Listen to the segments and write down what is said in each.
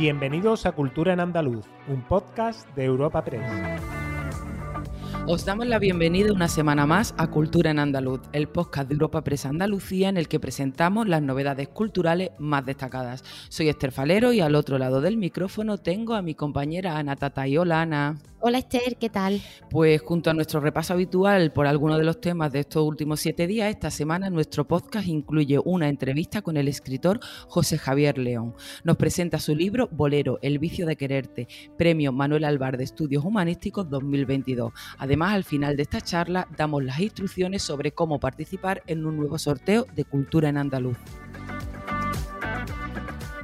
Bienvenidos a Cultura en Andaluz, un podcast de Europa Press. Os damos la bienvenida una semana más a Cultura en Andaluz, el podcast de Europa Press Andalucía en el que presentamos las novedades culturales más destacadas. Soy Esther Falero y al otro lado del micrófono tengo a mi compañera Ana Tatay. Hola Ana. Hola Esther, ¿qué tal? Pues junto a nuestro repaso habitual por algunos de los temas de estos últimos siete días, esta semana nuestro podcast incluye una entrevista con el escritor José Javier León. Nos presenta su libro Bolero, El vicio de quererte, premio Manuel Alvar de Estudios Humanísticos 2022. Además, al final de esta charla damos las instrucciones sobre cómo participar en un nuevo sorteo de Cultura en Andaluz.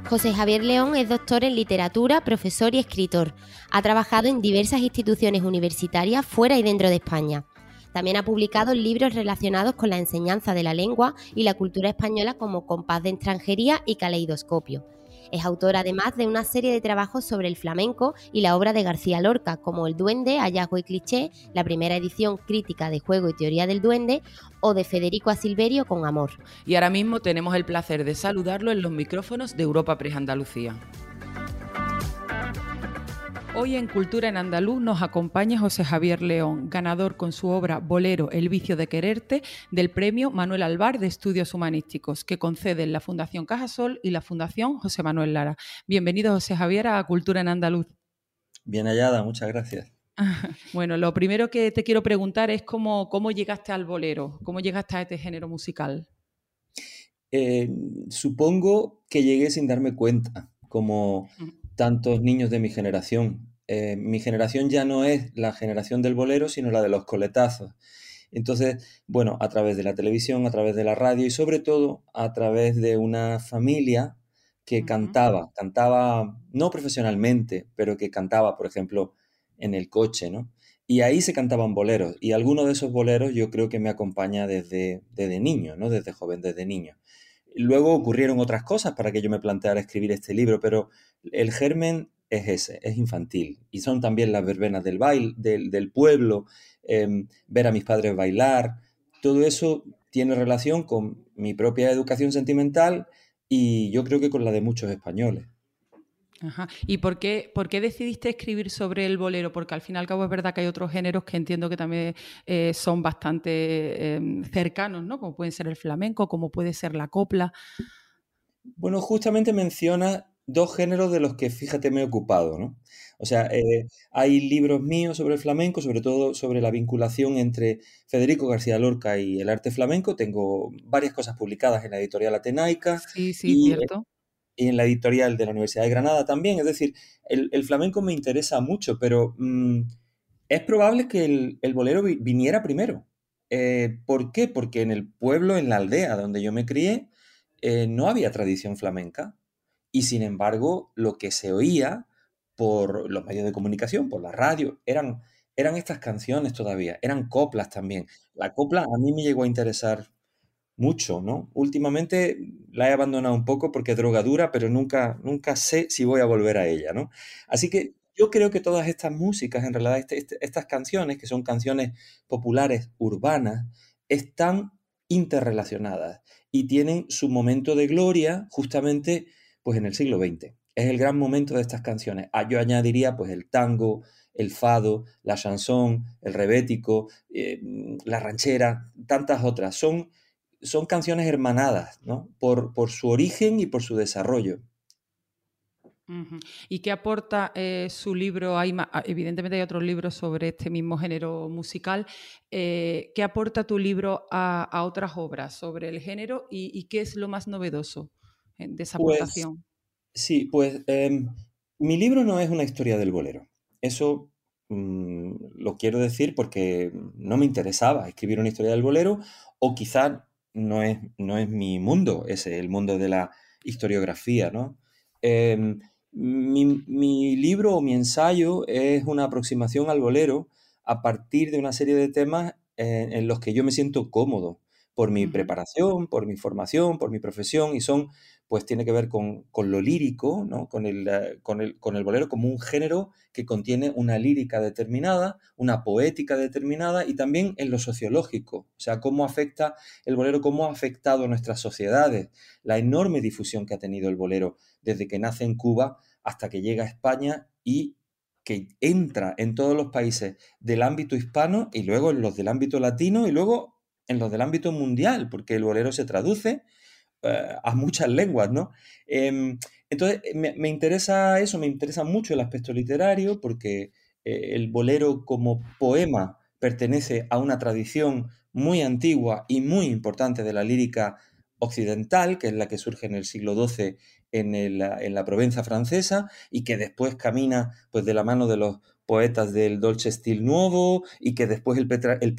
José Javier León es doctor en literatura, profesor y escritor. Ha trabajado en diversas instituciones universitarias fuera y dentro de España. También ha publicado libros relacionados con la enseñanza de la lengua y la cultura española como Compás de Extranjería y Caleidoscopio. Es autor además de una serie de trabajos sobre el flamenco y la obra de García Lorca, como El Duende, Hallazgo y Cliché, la primera edición crítica de Juego y Teoría del Duende, o de Federico Asilverio con Amor. Y ahora mismo tenemos el placer de saludarlo en los micrófonos de Europa Press Andalucía. Hoy en Cultura en Andaluz nos acompaña José Javier León, ganador con su obra Bolero, El vicio de quererte, del premio Manuel Alvar de Estudios Humanísticos, que conceden la Fundación Cajasol y la Fundación José Manuel Lara. Bienvenido, José Javier, a Cultura en Andaluz. Bien hallada, muchas gracias. Bueno, lo primero que te quiero preguntar es cómo, cómo llegaste al bolero, cómo llegaste a este género musical. Eh, supongo que llegué sin darme cuenta, como tantos niños de mi generación. Eh, mi generación ya no es la generación del bolero, sino la de los coletazos. Entonces, bueno, a través de la televisión, a través de la radio y sobre todo a través de una familia que cantaba, cantaba no profesionalmente, pero que cantaba, por ejemplo, en el coche, ¿no? Y ahí se cantaban boleros, y alguno de esos boleros yo creo que me acompaña desde, desde niño, ¿no? Desde joven, desde niño. Luego ocurrieron otras cosas para que yo me planteara escribir este libro, pero el germen es ese, es infantil. Y son también las verbenas del baile, del, pueblo, em, ver a mis padres bailar. Todo eso tiene relación con mi propia educación sentimental y yo creo que con la de muchos españoles. Ajá. ¿Y por qué, por qué decidiste escribir sobre el bolero? Porque al fin y al cabo es verdad que hay otros géneros que entiendo que también eh, son bastante em, cercanos, ¿no? Como pueden ser el flamenco, como puede ser la copla. Bueno, justamente menciona dos géneros de los que, fíjate, me he ocupado, ¿no? O sea, eh, hay libros míos sobre el flamenco, sobre todo sobre la vinculación entre Federico García Lorca y el arte flamenco. Tengo varias cosas publicadas en la editorial Atenaica. Sí, sí, cierto y en la editorial de la Universidad de Granada también. Es decir, el, flamenco me interesa mucho, pero mm, es probable que el, bolero viniera primero. Eh, ¿Por qué? Porque en el pueblo, en la aldea donde yo me crié, eh, no había tradición flamenca. Y sin embargo, lo que se oía por los medios de comunicación, por la radio, eran, eran estas canciones todavía, eran coplas también. La copla a mí me llegó a interesar mucho, ¿no? Últimamente la he abandonado un poco porque es drogadura, pero nunca, nunca sé si voy a volver a ella, ¿no? Así que yo creo que todas estas músicas, en realidad este, este, estas canciones, que son canciones populares urbanas, están interrelacionadas y tienen su momento de gloria justamente pues en el siglo XX. Es el gran momento de estas canciones. Ah, yo añadiría pues el tango, el fado, la chanson, el rebético, eh, la ranchera, tantas otras. Son son canciones hermanadas, ¿no? Por, por su origen y por su desarrollo. ¿Y qué aporta eh, su libro? Hay, ah, evidentemente hay otros libros sobre este mismo género musical. Eh, ¿Qué aporta tu libro a, otras obras sobre el género y, qué es lo más novedoso de esa pues, aportación? Sí, pues em, mi libro no es una historia del bolero. Eso mm, lo quiero decir porque no me interesaba escribir una historia del bolero o quizá no es, no es mi mundo, es el mundo de la historiografía, ¿no? Em, mi, libro o mi ensayo es una aproximación al bolero a partir de una serie de temas en, en los que yo me siento cómodo por mi preparación, por mi formación, por mi profesión, y son, pues tiene que ver con, lo lírico, ¿no? con, el, eh, con, el, con el bolero como un género que contiene una lírica determinada, una poética determinada, y también en lo sociológico, o sea, cómo afecta el bolero, cómo ha afectado a nuestras sociedades, la enorme difusión que ha tenido el bolero desde que nace en Cuba hasta que llega a España y que entra en todos los países del ámbito hispano y luego en los del ámbito latino y luego en los del ámbito mundial, porque el bolero se traduce eh, a muchas lenguas, ¿no? Em, entonces, me, interesa eso, me interesa mucho el aspecto literario, porque eh, el bolero como poema pertenece a una tradición muy antigua y muy importante de la lírica occidental, que es la que surge en el siglo XII en, la Provenza francesa y que después camina pues, de la mano de los poetas del Dolce Stil Nuevo y que después el, el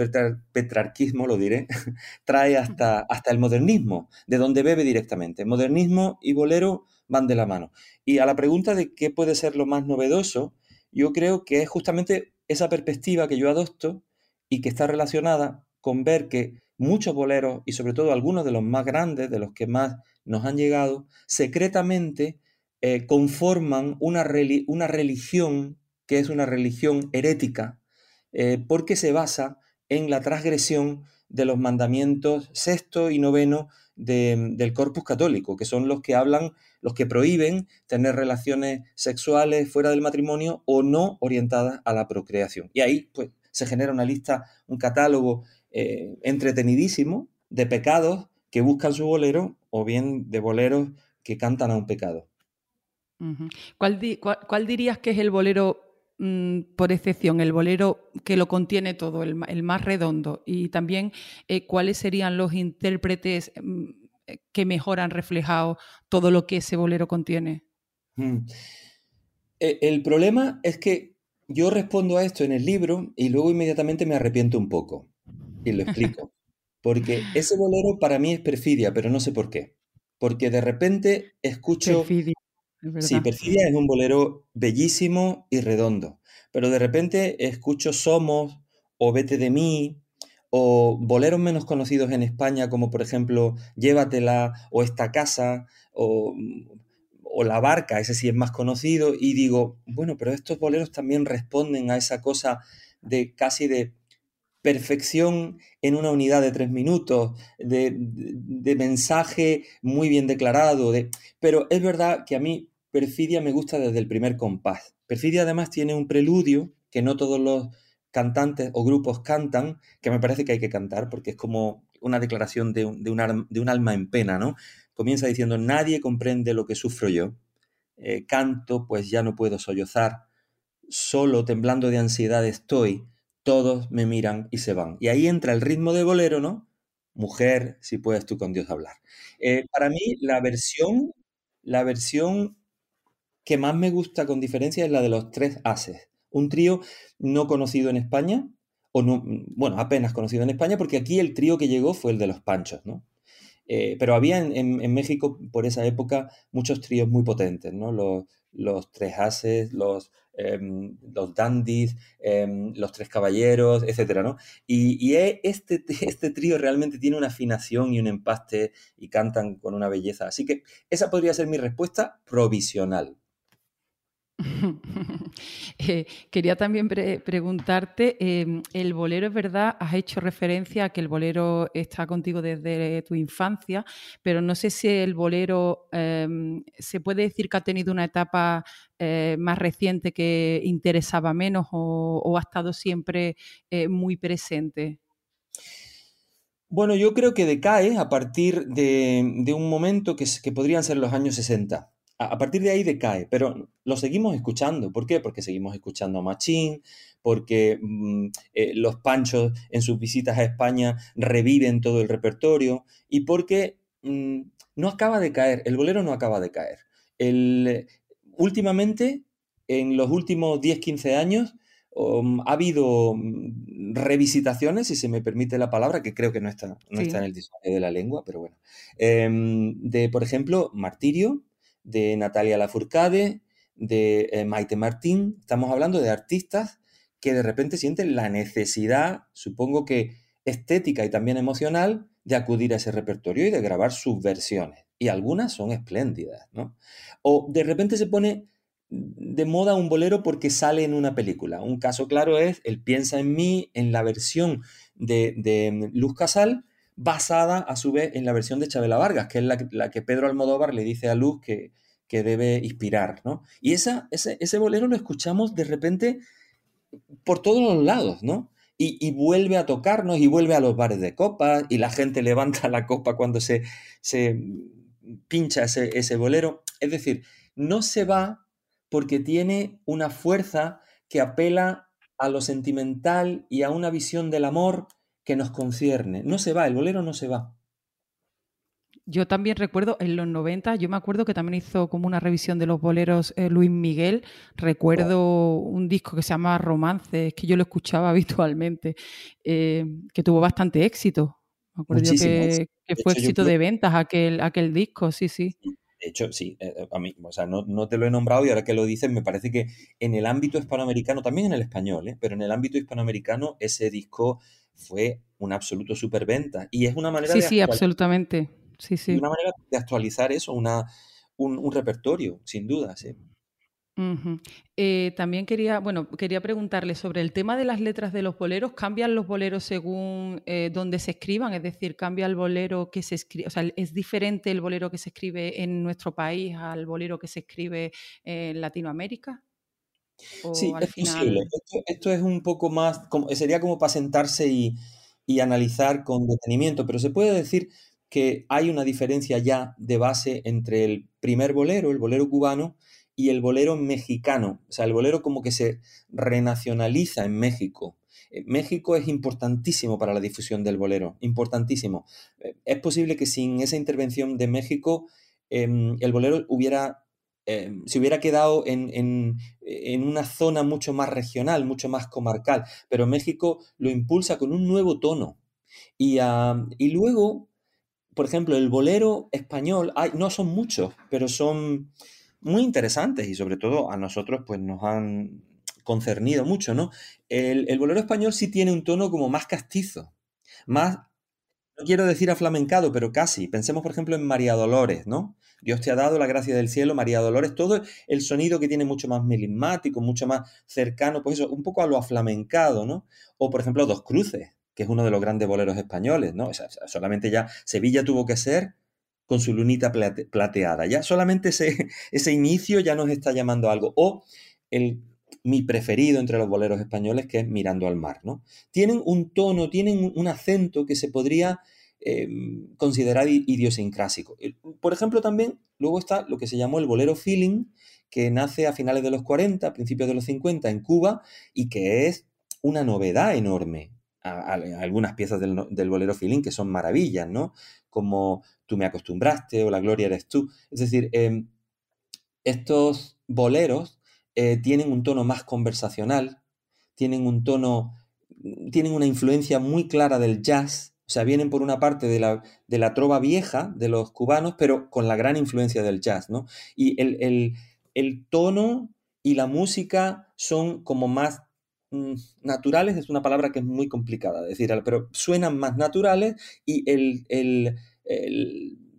petrarquismo, lo diré, trae hasta, hasta el modernismo, de donde bebe directamente. Modernismo y bolero van de la mano. Y a la pregunta de qué puede ser lo más novedoso, yo creo que es justamente esa perspectiva que yo adopto y que está relacionada con ver que muchos boleros, y sobre todo algunos de los más grandes, de los que más nos han llegado, secretamente eh, conforman una, una, religión que es una religión herética, eh, porque se basa en la transgresión de los mandamientos sexto y noveno del corpus católico, que son los que hablan, los que prohíben tener relaciones sexuales fuera del matrimonio o no orientadas a la procreación. Y ahí, pues, se genera una lista, un catálogo eh, entretenidísimo de pecados que buscan su bolero o bien de boleros que cantan a un pecado. ¿Cuál, dirías que es el bolero por excepción, el bolero que lo contiene todo, el, más redondo? Y también, eh, ¿cuáles serían los intérpretes mm, que mejor han reflejado todo lo que ese bolero contiene? Mm. E, el problema es que yo respondo a esto en el libro y luego inmediatamente me arrepiento un poco. Y lo explico. Porque ese bolero para mí es perfidia, pero no sé por qué. Porque de repente escucho... Perfidia. Sí, Perfidia es un bolero bellísimo y redondo. Pero de repente escucho Somos o Vete de mí o boleros menos conocidos en España como por ejemplo Llévatela o Esta casa o, o La barca, ese sí es más conocido y digo, bueno, pero estos boleros también responden a esa cosa de casi de perfección en una unidad de tres minutos, de, mensaje muy bien declarado, de, pero es verdad que a mí Perfidia me gusta desde el primer compás. Perfidia además tiene un preludio que no todos los cantantes o grupos cantan, que me parece que hay que cantar porque es como una declaración de un, de un, alma en pena, ¿no? Comienza diciendo, nadie comprende lo que sufro yo, eh, canto pues ya no puedo sollozar, solo temblando de ansiedad estoy, todos me miran y se van. Y ahí entra el ritmo de bolero, ¿no? Mujer, si puedes tú con Dios hablar. Eh, para mí, la versión, la versión que más me gusta con diferencia es la de los tres ases. Un trío no conocido en España, o no, bueno, apenas conocido en España, porque aquí el trío que llegó fue el de los Panchos, ¿no? Eh, pero había en, México por esa época muchos tríos muy potentes, ¿no? Los, los tres ases, los Em, los dandies, em, los tres caballeros, etcétera, ¿no? Y, e, este, este trío realmente tiene una afinación y un empaste y cantan con una belleza. Así que esa podría ser mi respuesta provisional. Eh, quería también preguntarte, em, el bolero es verdad, has hecho referencia a que el bolero está contigo desde tu infancia, pero no sé si el bolero se puede decir que ha tenido una etapa eh, más reciente que interesaba menos o, ha estado siempre eh, muy presente. Bueno, yo creo que decae a partir de, un momento que podrían ser los años 60 a partir de ahí decae, pero lo seguimos escuchando. ¿Por qué? Porque seguimos escuchando a Machín, porque mm, eh, los Panchos en sus visitas a España reviven todo el repertorio y porque mm, no acaba de caer, el bolero no acaba de caer. El, últimamente, en los últimos 10-15 años, um, ha habido mm, revisitaciones, si se me permite la palabra, que creo que no está, no está en el diccionario de la lengua, pero bueno, em, de, por ejemplo, Martirio, de Natalia Lafourcade, de eh, Maite Martín. Estamos hablando de artistas que de repente sienten la necesidad, supongo que estética y también emocional, de acudir a ese repertorio y de grabar sus versiones. Y algunas son espléndidas, ¿no? O de repente se pone de moda un bolero porque sale en una película. Un caso claro es El piensa en mí, en la versión de, de Luz Casal, basada a su vez en la versión de Chabela Vargas, que es la, que Pedro Almodóvar le dice a Luz que, que debe inspirar, ¿no? Y ese, ese bolero lo escuchamos de repente por todos los lados, ¿no? Y, vuelve a tocarnos y vuelve a los bares de copas y la gente levanta la copa cuando se, se pincha ese, ese bolero. Es decir, no se va porque tiene una fuerza que apela a lo sentimental y a una visión del amor que nos concierne. No se va, el bolero no se va. Yo también recuerdo en los 90, yo me acuerdo que también hizo como una revisión de los boleros eh, Luis Miguel. Recuerdo un disco que se llama Romances, que yo lo escuchaba habitualmente, eh, que tuvo bastante éxito. Me acuerdo que, fue éxito de ventas aquel, aquel disco, sí, sí. De hecho, sí, eh, a mí, o sea, no, no, te lo he nombrado y ahora que lo dices, me parece que en el ámbito hispanoamericano, también en el español, pero en el ámbito hispanoamericano, ese disco fue un absoluto superventa. Y es una manera sí, de. Sí, absolutamente sí, sí. una manera de actualizar eso, una, un, repertorio, sin duda, sí. Eh, también quería, bueno, quería preguntarle sobre el tema de las letras de los boleros. ¿Cambian los boleros según eh, donde se escriban? Es decir, ¿cambia el bolero que se escribe? O sea, ¿es diferente el bolero que se escribe en nuestro país al bolero que se escribe en Latinoamérica? Sí, es posible. Esto, es un poco más, como, sería como para sentarse y, y analizar con detenimiento, pero se puede decir que hay una diferencia ya de base entre el primer bolero, el bolero cubano, y el bolero mexicano. O sea, el bolero como que se renacionaliza en México. Eh, México es importantísimo para la difusión del bolero, importantísimo. Eh, es posible que sin esa intervención de México em, el bolero hubiera, em, se hubiera quedado en, una zona mucho más regional, mucho más comarcal, pero México lo impulsa con un nuevo tono. Y, y luego por ejemplo, el bolero español, no son muchos, pero son muy interesantes y sobre todo a nosotros pues nos han concernido mucho, ¿no? El, bolero español sí tiene un tono como más castizo, más, no quiero decir aflamencado, pero casi. Pensemos, por ejemplo, en María Dolores, ¿no? Dios te ha dado la gracia del cielo, María Dolores, todo el sonido que tiene mucho más melismático, mucho más cercano, pues eso, un poco a lo aflamencado, ¿no? O, por ejemplo, Dos Cruces, que es uno de los grandes boleros españoles, ¿no? solamente ya Sevilla tuvo que ser con su lunita plateada. Ya solamente ese, ese inicio ya nos está llamando algo. O el, mi preferido entre los boleros españoles, que es Mirando al Mar, ¿no? Tienen un tono, tienen un acento que se podría em, considerar idiosincrásico. Por ejemplo, también luego está lo que se llamó el bolero feeling, que nace a finales de los 40, principios de los 50 en Cuba, y que es una novedad enorme algunas piezas del, bolero feeling que son maravillas, ¿no? Como Tú me acostumbraste o La gloria eres tú. Es decir, em, estos boleros eh, tienen un tono más conversacional, tienen un tono, tienen una influencia muy clara del jazz, o sea, vienen por una parte de la, de la trova vieja de los cubanos, pero con la gran influencia del jazz, ¿no? Y el, el tono y la música son como más Mm, naturales es una palabra que es muy complicada de decir, pero suenan más naturales y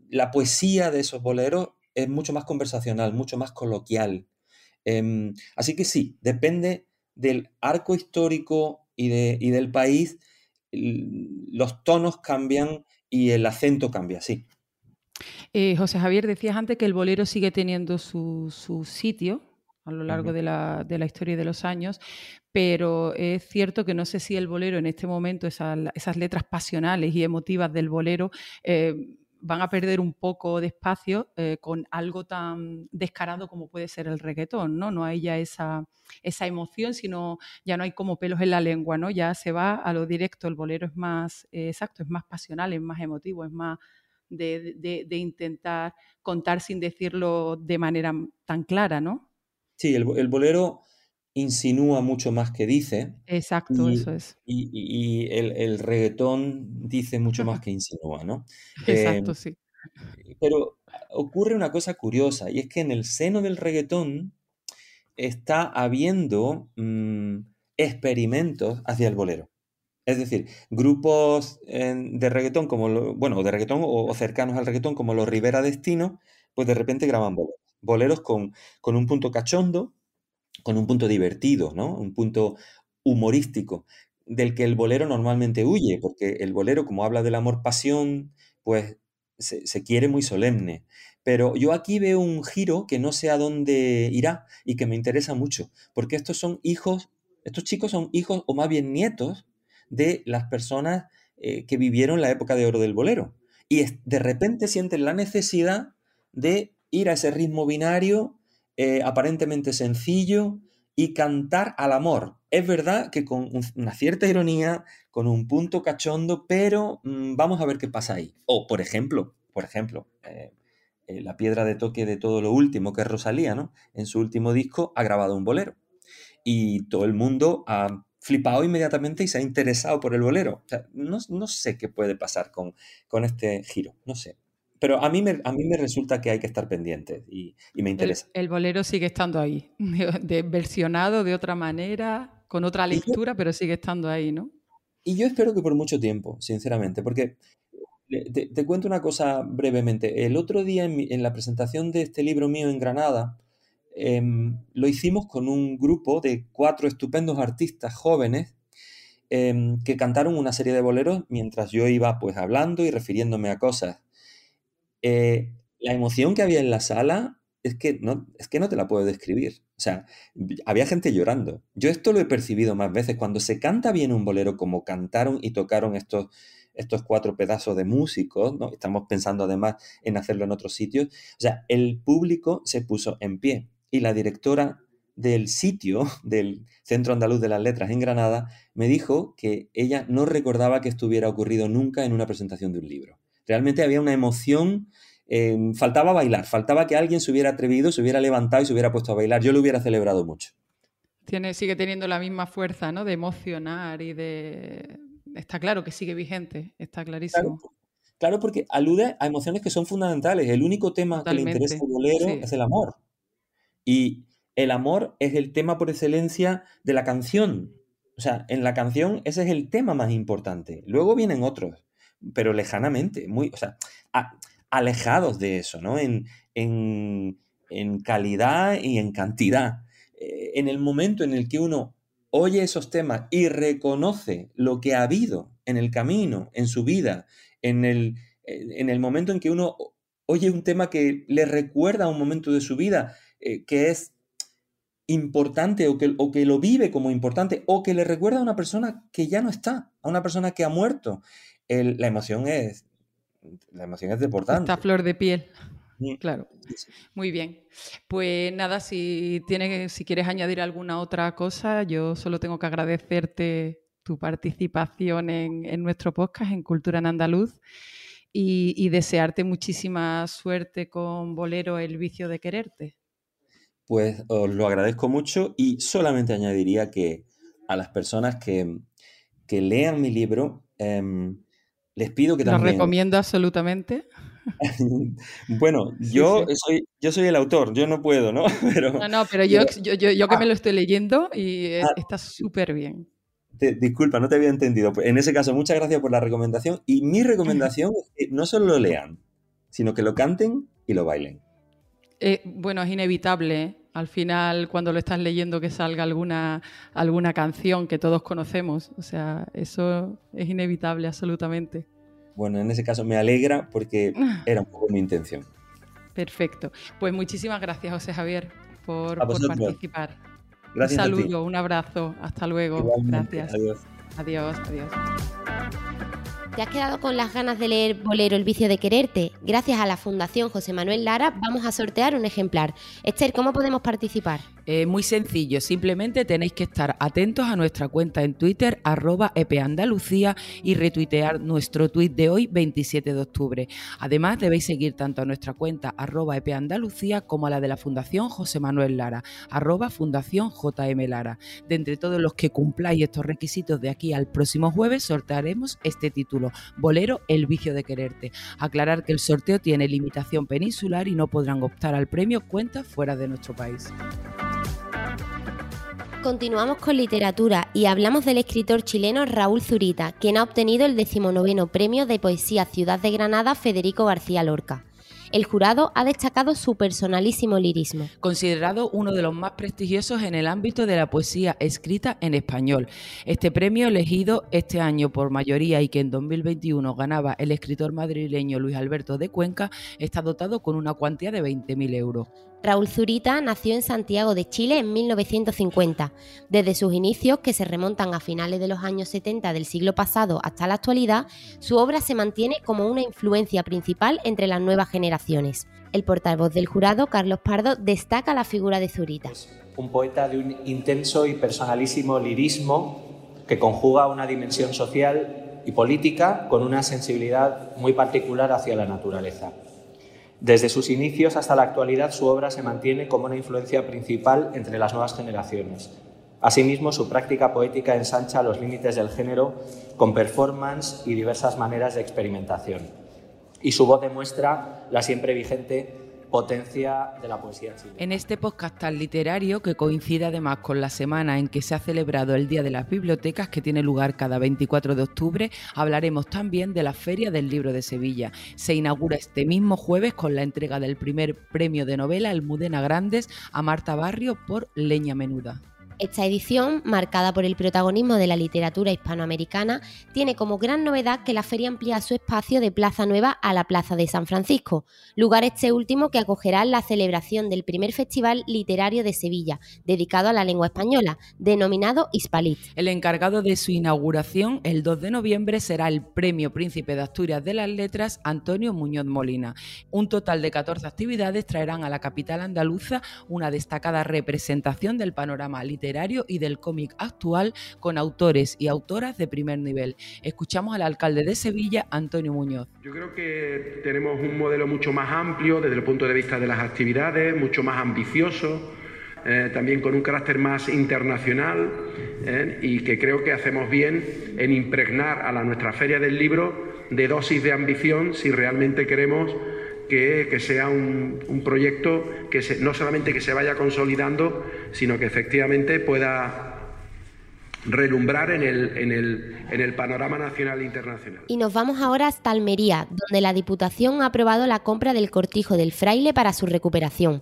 la poesía de esos boleros es mucho más conversacional, mucho más coloquial. Em, así que sí, depende del arco histórico y, del país, los tonos cambian y el acento cambia, sí. Eh, José Javier, decías antes que el bolero sigue teniendo su, su sitio a lo largo de, la, de, la, historia y de los años, pero es cierto que no sé si el bolero en este momento, esas, letras pasionales y emotivas del bolero, eh, van a perder un poco de espacio eh, con algo tan descarado como puede ser el reggaetón, ¿no? No hay ya esa, esa emoción, sino ya no hay como pelos en la lengua, ¿no? Ya se va a lo directo, el bolero es más, eh, exacto, es más pasional, es más emotivo, es más de, de intentar contar sin decirlo de manera tan clara, ¿no? Sí, el, bolero insinúa mucho más que dice. Exacto, eso es. Y, el, reggaetón dice mucho más que insinúa, ¿no? Exacto, em, sí. Pero ocurre una cosa curiosa, y es que en el seno del reggaetón está habiendo mm, experimentos hacia el bolero. Es decir, grupos de reggaetón como, bueno, de reggaetón o, cercanos al reggaetón como los Rivera Destino, pues de repente graban boleros boleros con, con un punto cachondo, con un punto divertido, ¿no? Un punto humorístico, del que el bolero normalmente huye, porque el bolero, como habla del amor-pasión, pues se, quiere muy solemne. Pero yo aquí veo un giro que no sé a dónde irá y que me interesa mucho, porque estos son hijos, estos chicos son hijos o más bien nietos de las personas eh, que vivieron la época de oro del bolero. Y de repente sienten la necesidad de ir a ese ritmo binario eh, aparentemente sencillo y cantar al amor. Es verdad que con una cierta ironía, con un punto cachondo, pero mm, vamos a ver qué pasa ahí. O, por ejemplo, por ejemplo, eh, la piedra de toque de todo lo último, que es Rosalía, ¿no? En su último disco ha grabado un bolero. Y todo el mundo ha flipado inmediatamente y se ha interesado por el bolero. no, sé qué puede pasar con, con este giro, no sé. Pero a mí, me, a mí me resulta que hay que estar pendiente y, me interesa. El, bolero sigue estando ahí, de, versionado de otra manera, con otra lectura, pero sigue estando ahí, ¿no? Y yo espero que por mucho tiempo, sinceramente, porque te, cuento una cosa brevemente. El otro día en, la presentación de este libro mío en Granada, em, lo hicimos con un grupo de cuatro estupendos artistas jóvenes em, que cantaron una serie de boleros mientras yo iba pues hablando y refiriéndome a cosas. Eh, la emoción que había en la sala es que, no, es que no te la puedo describir. O sea, había gente llorando. Yo esto lo he percibido más veces. Cuando se canta bien un bolero como cantaron y tocaron estos estos cuatro pedazos de músicos, ¿no? Estamos pensando además en hacerlo en otros sitios. O sea, el público se puso en pie y la directora del sitio del Centro Andaluz de las Letras en Granada me dijo que ella no recordaba que esto hubiera ocurrido nunca en una presentación de un libro. Realmente había una emoción, eh, faltaba bailar, faltaba que alguien se hubiera atrevido, se hubiera levantado y se hubiera puesto a bailar. Yo lo hubiera celebrado mucho. Tiene, sigue teniendo la misma fuerza, ¿no? De emocionar y de, está claro que sigue vigente, está clarísimo. Claro, porque alude a emociones que son fundamentales. El único tema que le interesa al bolero es el amor. Y el amor es el tema por excelencia de la canción. O sea, en la canción ese es el tema más importante. Luego vienen otros, pero lejanamente, muy, o sea, alejados de eso, ¿no? En, en, en calidad y en cantidad. Eh, en el momento en el que uno oye esos temas y reconoce lo que ha habido en el camino, en su vida, en el, en el momento en que uno oye un tema que le recuerda a un momento de su vida eh, que es importante o que, o que, lo vive como importante o que le recuerda a una persona que ya no está, a una persona que ha muerto. La emoción es la emoción es deportante. Esta flor de piel. Claro. Muy bien. Pues nada, si, tienes, si quieres añadir alguna otra cosa, yo solo tengo que agradecerte tu participación en, nuestro podcast, en Cultura en Andaluz, y, desearte muchísima suerte con Bolero, El vicio de quererte. Pues os lo agradezco mucho y solamente añadiría que a las personas que, lean mi libro, em, les pido que también... Lo recomiendo absolutamente. bueno, yo, Soy, yo soy el autor, yo no puedo, ¿no? Pero, no, no, pero yo, yo, yo, que me ah. lo estoy leyendo y ah. está súper bien. disculpa, no te había entendido. Pues en ese caso, muchas gracias por la recomendación. Y mi recomendación es que no solo lo lean, sino que lo canten y lo bailen. Eh, bueno, es inevitable. Al final, cuando lo estás leyendo, que salga alguna, alguna canción que todos conocemos. O sea, eso es inevitable, absolutamente. Bueno, en ese caso me alegra porque era un poco mi intención. Perfecto. Pues muchísimas gracias, José Javier, por, participar. Gracias. Un saludo, un abrazo. Hasta luego. gracias. Adiós. Adiós, adiós. ¿Te has quedado con las ganas de leer Bolero El vicio de quererte? Gracias a la Fundación José Manuel Lara vamos a sortear un ejemplar. Esther, ¿cómo podemos participar? Eh, muy sencillo, simplemente tenéis que estar atentos a nuestra cuenta en Twitter, arroba epeandalucía, y retuitear nuestro tuit de hoy, 27 de octubre. Además, debéis seguir tanto a nuestra cuenta, arroba epeandalucía, como a la de la Fundación José Manuel Lara, arroba Fundación JM Lara. De entre todos los que cumpláis estos requisitos de aquí al próximo jueves, sortearemos este título, Bolero, el vicio de quererte. Aclarar que el sorteo tiene limitación peninsular y no podrán optar al premio cuentas fuera de nuestro país. Continuamos con literatura y hablamos del escritor chileno Raúl Zurita, quien ha obtenido el decimonoveno premio de poesía Ciudad de Granada Federico García Lorca. El jurado ha destacado su personalísimo lirismo. Considerado uno de los más prestigiosos en el ámbito de la poesía escrita en español. Este premio, elegido este año por mayoría y que en 2021 ganaba el escritor madrileño Luis Alberto de Cuenca, está dotado con una cuantía de 20.000 euros. Raúl Zurita nació en Santiago de Chile en 1950. Desde sus inicios, que se remontan a finales de los años 70 del siglo pasado hasta la actualidad, su obra se mantiene como una influencia principal entre las nuevas generaciones. El portavoz del jurado, Carlos Pardo, destaca la figura de Zurita. Un poeta de un intenso y personalísimo lirismo que conjuga una dimensión social y política con una sensibilidad muy particular hacia la naturaleza. Desde sus inicios hasta la actualidad, su obra se mantiene como una influencia principal entre las nuevas generaciones. Asimismo, su práctica poética ensancha los límites del género con performance y diversas maneras de experimentación. Y su voz demuestra la siempre vigente potencia de la poesía. En este podcast literario, que coincide además con la semana en que se ha celebrado el Día de las Bibliotecas, que tiene lugar cada 24 de octubre, hablaremos también de la Feria del Libro de Sevilla. Se inaugura este mismo jueves con la entrega del primer premio de novela Almudena Grandes a Marta Barrio por Leña Menuda. Esta edición, marcada por el protagonismo de la literatura hispanoamericana, tiene como gran novedad que la feria amplía su espacio de Plaza Nueva a la Plaza de San Francisco, lugar este último que acogerá la celebración del primer Festival Literario de Sevilla, dedicado a la lengua española, denominado Hispalit. El encargado de su inauguración, el 2 de noviembre, será el Premio Príncipe de Asturias de las Letras, Antonio Muñoz Molina. Un total de 14 actividades traerán a la capital andaluza una destacada representación del panorama literario y del cómic actual con autores y autoras de primer nivel. Escuchamos al alcalde de Sevilla, Antonio Muñoz. Yo creo que tenemos un modelo mucho más amplio desde el punto de vista de las actividades, mucho más ambicioso. Eh, también con un carácter más internacional eh, y que creo que hacemos bien en impregnar a la nuestra feria del libro de dosis de ambición si realmente queremos que, sea un, proyecto que no solamente que se vaya consolidando, sino que efectivamente pueda relumbrar en el, en, el, en el panorama nacional e internacional. Y nos vamos ahora hasta Almería, donde la Diputación ha aprobado la compra del cortijo del fraile para su recuperación.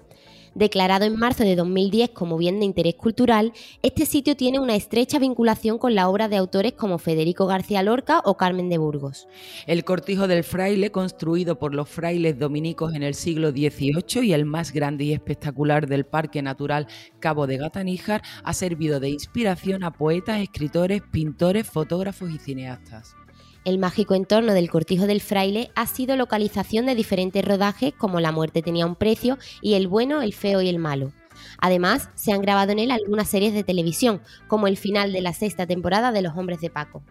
Declarado en marzo de 2010 como bien de interés cultural, este sitio tiene una estrecha vinculación con la obra de autores como Federico García Lorca o Carmen de Burgos. El cortijo del fraile, construido por los frailes dominicos en el siglo XVIII y el más grande y espectacular del Parque Natural Cabo de Gataníjar, ha servido de inspiración a poetas, escritores, pintores, fotógrafos y cineastas. El mágico entorno del Cortijo del Fraile ha sido localización de diferentes rodajes como La muerte tenía un precio y El bueno, el feo y el malo. Además, se han grabado en él algunas series de televisión, como el final de la sexta temporada de Los Hombres de Paco.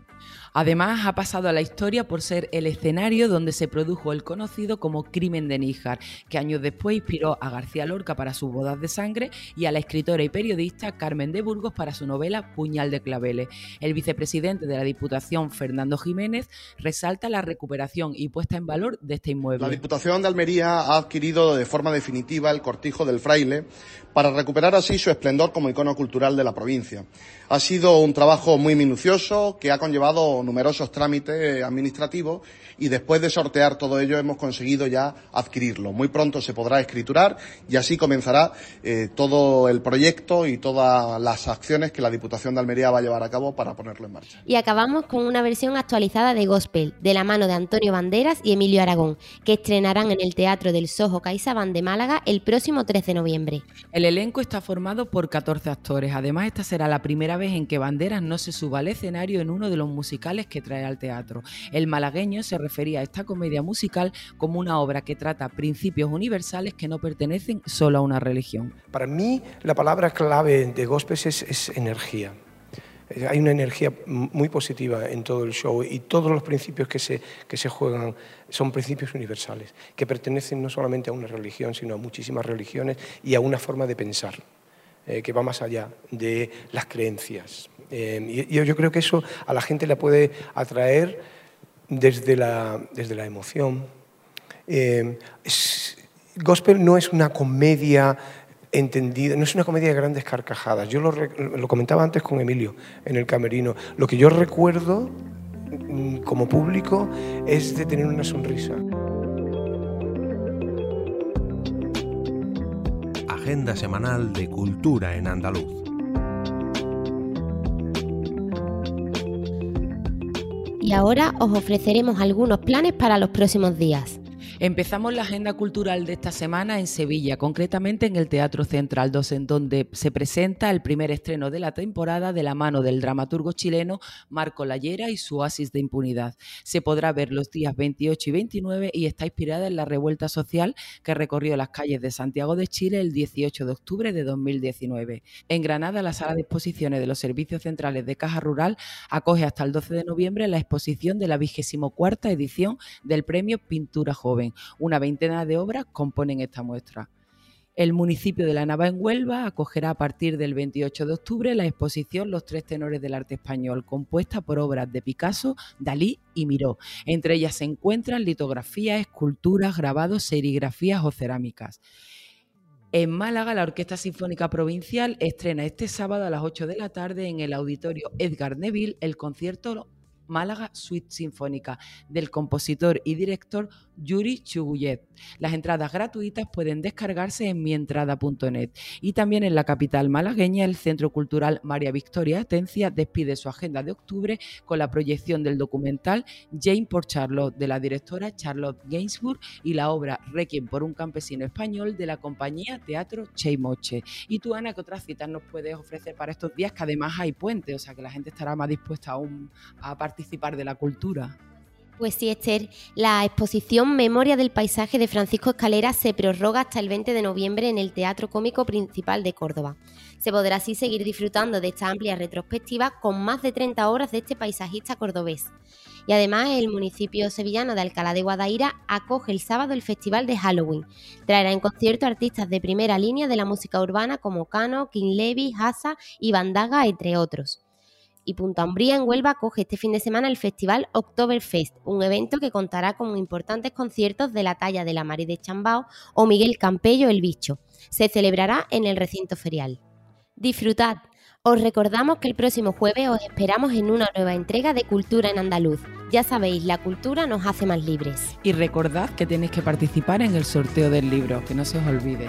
Además, ha pasado a la historia por ser el escenario donde se produjo el conocido como Crimen de Níjar, que años después inspiró a García Lorca para sus bodas de sangre y a la escritora y periodista Carmen de Burgos para su novela Puñal de Claveles. El vicepresidente de la Diputación, Fernando Jiménez, resalta la recuperación y puesta en valor de este inmueble. La Diputación de Almería ha adquirido de forma definitiva el cortijo del fraile para recuperar así su esplendor como icono cultural de la provincia. Ha sido un trabajo muy minucioso que ha conllevado numerosos trámites administrativos y después de sortear todo ello hemos conseguido ya adquirirlo. Muy pronto se podrá escriturar y así comenzará eh, todo el proyecto y todas las acciones que la Diputación de Almería va a llevar a cabo para ponerlo en marcha. Y acabamos con una versión actualizada de Gospel, de la mano de Antonio Banderas y Emilio Aragón, que estrenarán en el Teatro del Sojo CaixaBank de Málaga el próximo 13 de noviembre. El elenco está formado por 14 actores. Además, esta será la primera vez en que Banderas no se suba al escenario en uno de los musicales que trae al teatro. El malagueño se refería a esta comedia musical como una obra que trata principios universales que no pertenecen solo a una religión. Para mí, la palabra clave de Gospel es, energía. Eh, hay una energía muy positiva en todo el show y todos los principios que se, que se juegan son principios universales, que pertenecen no solamente a una religión, sino a muchísimas religiones y a una forma de pensar eh, que va más allá de las creencias. Eh, y yo creo que eso a la gente le puede atraer desde la, desde la emoción. Eh, gospel no es una comedia entendida, no es una comedia de grandes carcajadas. Yo lo, lo, comentaba antes con Emilio en el camerino. Lo que yo recuerdo mm, como público es de tener una sonrisa. Agenda semanal de Cultura en Andaluz. Y ahora os ofreceremos algunos planes para los próximos días. Empezamos la agenda cultural de esta semana en Sevilla, concretamente en el Teatro Central 2, en donde se presenta el primer estreno de la temporada de la mano del dramaturgo chileno Marco Lallera y su Oasis de Impunidad. Se podrá ver los días 28 y 29 y está inspirada en la revuelta social que recorrió las calles de Santiago de Chile el 18 de octubre de 2019. En Granada, la sala de exposiciones de los servicios centrales de Caja Rural acoge hasta el 12 de noviembre la exposición de la 24 edición del Premio Pintura Joven. Una veintena de obras componen esta muestra. El municipio de La Nava en Huelva acogerá a partir del 28 de octubre la exposición Los tres tenores del arte español, compuesta por obras de Picasso, Dalí y Miró. Entre ellas se encuentran litografías, esculturas, grabados, serigrafías o cerámicas. En Málaga, la Orquesta Sinfónica Provincial estrena este sábado a las 8 de la tarde en el auditorio Edgar Neville el concierto Málaga Suite Sinfónica del compositor y director Yuri Chuguyev. Las entradas gratuitas pueden descargarse en mientrada.net. Y también en la capital malagueña, el Centro Cultural María Victoria Atencia despide su agenda de octubre con la proyección del documental Jane por Charlotte de la directora Charlotte Gainsbourg y la obra Requiem por un campesino español de la compañía Teatro Cheimoche. Y tú, Ana, ¿qué otras citas nos puedes ofrecer para estos días? Que además hay puente, o sea que la gente estará más dispuesta aún a participar de la cultura. Pues sí, Esther, la exposición Memoria del Paisaje de Francisco Escalera se prorroga hasta el 20 de noviembre en el Teatro Cómico Principal de Córdoba. Se podrá así seguir disfrutando de esta amplia retrospectiva con más de 30 obras de este paisajista cordobés. Y además el municipio sevillano de Alcalá de Guadaira acoge el sábado el Festival de Halloween. Traerá en concierto artistas de primera línea de la música urbana como Cano, King Levy, Hassa y Bandaga, entre otros y Punta Umbría en Huelva acoge este fin de semana el festival Oktoberfest, un evento que contará con importantes conciertos de la talla de la Mari de Chambao o Miguel Campello el Bicho. Se celebrará en el recinto ferial. Disfrutad. Os recordamos que el próximo jueves os esperamos en una nueva entrega de Cultura en Andaluz. Ya sabéis, la cultura nos hace más libres. Y recordad que tenéis que participar en el sorteo del libro, que no se os olvide.